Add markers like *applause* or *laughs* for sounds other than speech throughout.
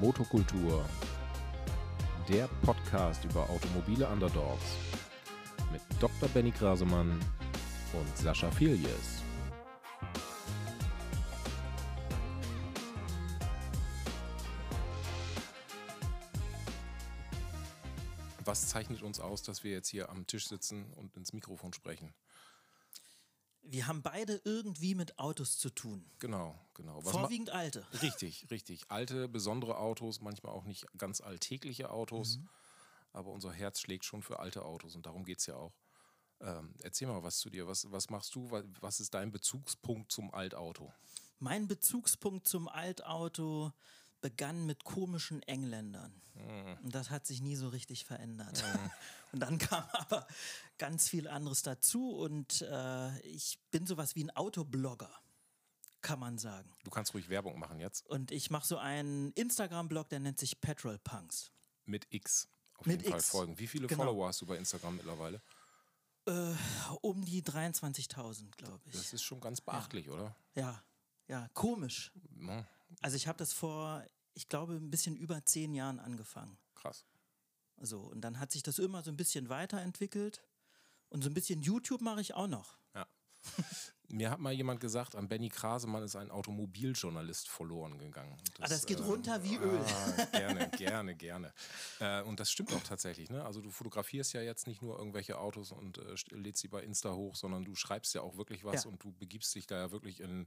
Motokultur, der Podcast über automobile Underdogs mit Dr. Benny Grasemann und Sascha Filius. Was zeichnet uns aus, dass wir jetzt hier am Tisch sitzen und ins Mikrofon sprechen? Wir haben beide irgendwie mit Autos zu tun. Genau, genau. Was Vorwiegend alte. Richtig, richtig. Alte, besondere Autos, manchmal auch nicht ganz alltägliche Autos. Mhm. Aber unser Herz schlägt schon für alte Autos und darum geht es ja auch. Ähm, erzähl mal was zu dir. Was, was machst du? Was, was ist dein Bezugspunkt zum Altauto? Mein Bezugspunkt zum Altauto begann mit komischen Engländern. Und das hat sich nie so richtig verändert. *laughs* Und dann kam aber ganz viel anderes dazu und äh, ich bin sowas wie ein Autoblogger, kann man sagen. Du kannst ruhig Werbung machen jetzt. Und ich mache so einen Instagram-Blog, der nennt sich Petrol Punks. Mit X. Auf Mit jeden Fall X. folgen. Wie viele Genau. Follower hast du bei Instagram mittlerweile? Um die 23.000, glaube ich. Das ist schon ganz beachtlich, oder? Ja, ja, komisch. Ja, Also ich habe das vor, ich glaube, ein bisschen über zehn Jahren angefangen. krass. So, und dann hat sich das immer so ein bisschen weiterentwickelt. Und so ein bisschen YouTube mache ich auch noch. Ja. *laughs* Mir hat mal jemand gesagt, an Benny Krasemann ist ein Automobiljournalist verloren gegangen. ah, das geht äh, runter wie Öl. Ah, gerne, gerne, gerne. Äh, und das stimmt auch tatsächlich. Ne? Also du fotografierst ja jetzt nicht nur irgendwelche Autos und äh, st- lädst sie bei Insta hoch, sondern du schreibst ja auch wirklich was Ja. und du begibst dich da ja wirklich in,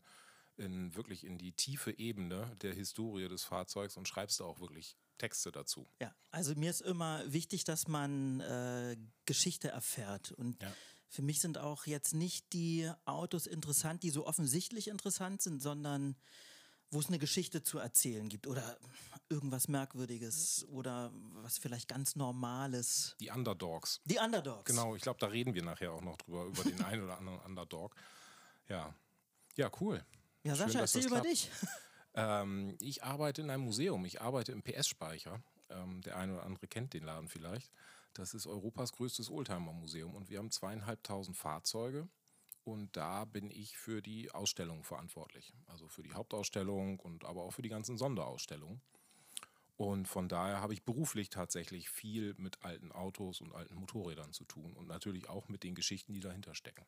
in, wirklich in die tiefe Ebene der Historie des Fahrzeugs und schreibst da auch wirklich Texte dazu. Ja, also mir ist immer wichtig, dass man äh, Geschichte erfährt. Und Ja. für mich sind auch jetzt nicht die Autos interessant, die so offensichtlich interessant sind, sondern wo es eine Geschichte zu erzählen gibt oder irgendwas Merkwürdiges oder was vielleicht ganz Normales. Die Underdogs. Die Underdogs. Genau, ich glaube, da reden wir nachher auch noch drüber, über den *laughs* einen oder anderen Underdog. Ja. Ja, cool. Ja, Schön, Sascha, das erzähl über klappt. dich. *laughs* Ähm, ich arbeite in einem Museum. Ich arbeite im PS-Speicher. Ähm, der eine oder andere kennt den Laden vielleicht. Das ist Europas größtes Oldtimer-Museum und wir haben zweieinhalbtausend Fahrzeuge. Und da bin ich für die Ausstellung verantwortlich. Also für die Hauptausstellung und aber auch für die ganzen Sonderausstellungen. Und von daher habe ich beruflich tatsächlich viel mit alten Autos und alten Motorrädern zu tun und natürlich auch mit den Geschichten, die dahinter stecken.